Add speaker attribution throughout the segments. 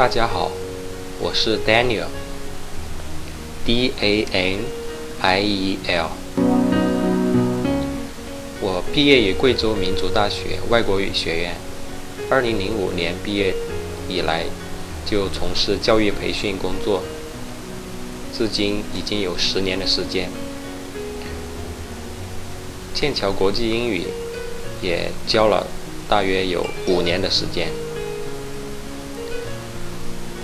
Speaker 1: 大家好，我是 Daniel，D A N I E L。我毕业于贵州民族大学外国语学院，二零零五年毕业以来就从事教育培训工作，至今已经有十年的时间。剑桥国际英语也教了大约有五年的时间。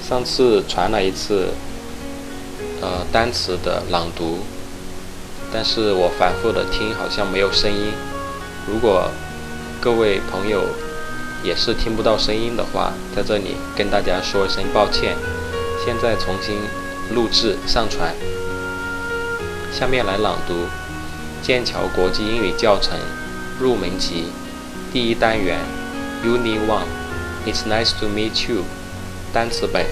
Speaker 1: 上次传了一次，呃，单词的朗读，但是我反复的听，好像没有声音。如果各位朋友也是听不到声音的话，在这里跟大家说一声抱歉。现在重新录制上传。下面来朗读《剑桥国际英语教程入门级》第一单元 Unit One。It's nice to meet you。单词本。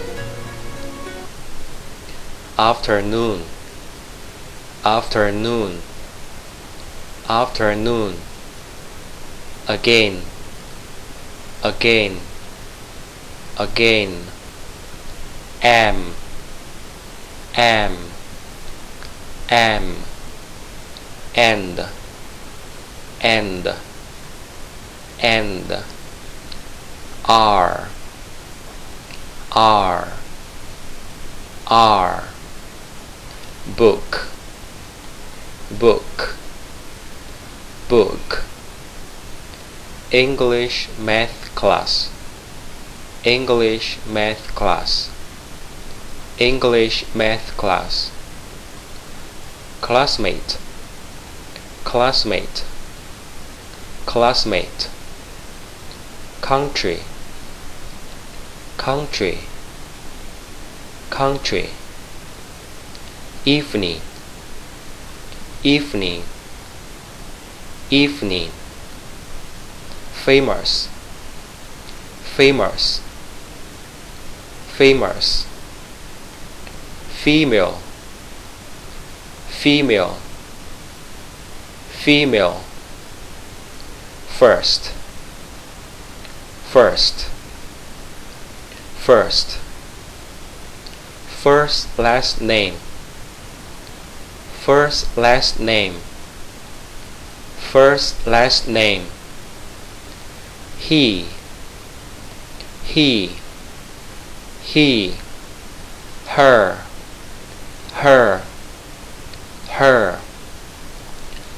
Speaker 1: afternoon afternoon afternoon again again again am am am and and and are are are book book book. English math class English math class English math class. Classmate classmate classmate. Country country. Country. Evening. Evening. Evening. Famous. Famous. Famous. Female. Female. Female. First. First first. First last name. First last name. First last name. He. He. He. Her. Her. Her.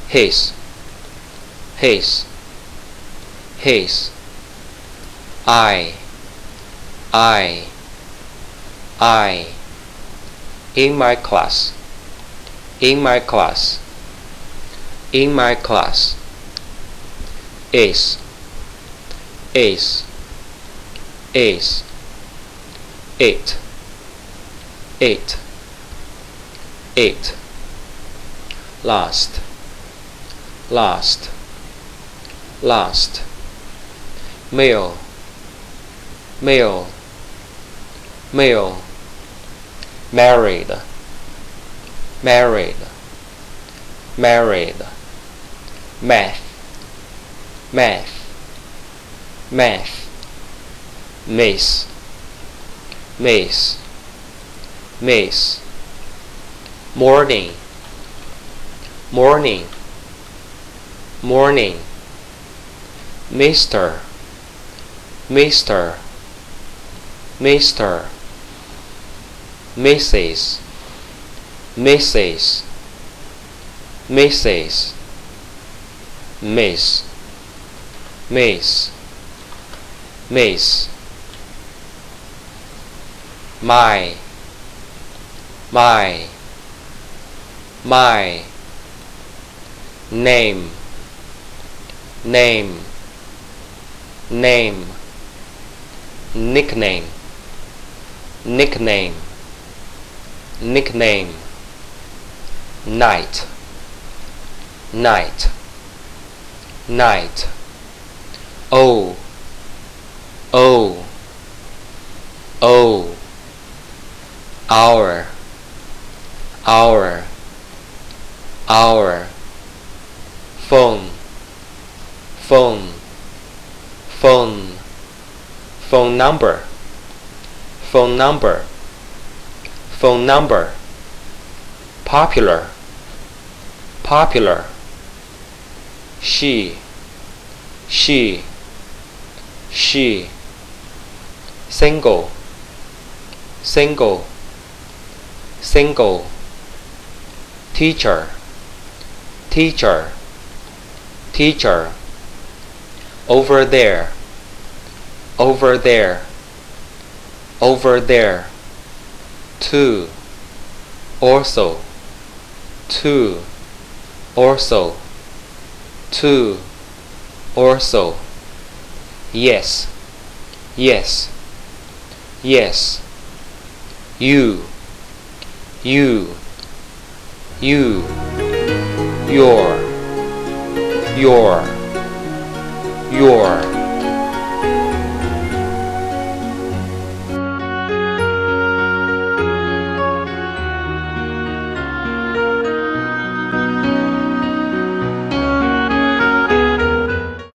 Speaker 1: His. His. His. I I I in my class in my class in my class is is is it it it last last last male male male married married married math math math miss miss miss morning morning morning mister mister mister mrs Mrs. Mrs. Miss. Miss. Miss. My. My. My. Name. Name. Name. Nickname. Nickname. Nickname. Night. Night. Night. Oh oh oh our. Our. Our. Phone. Phone. Phone. Phone number. Phone number phone number. Popular. Popular. She. She. She. Single. Single. Single. Teacher. Teacher. Teacher. Over there. Over there. Over there too also too also too also yes yes yes. You you you. Your your your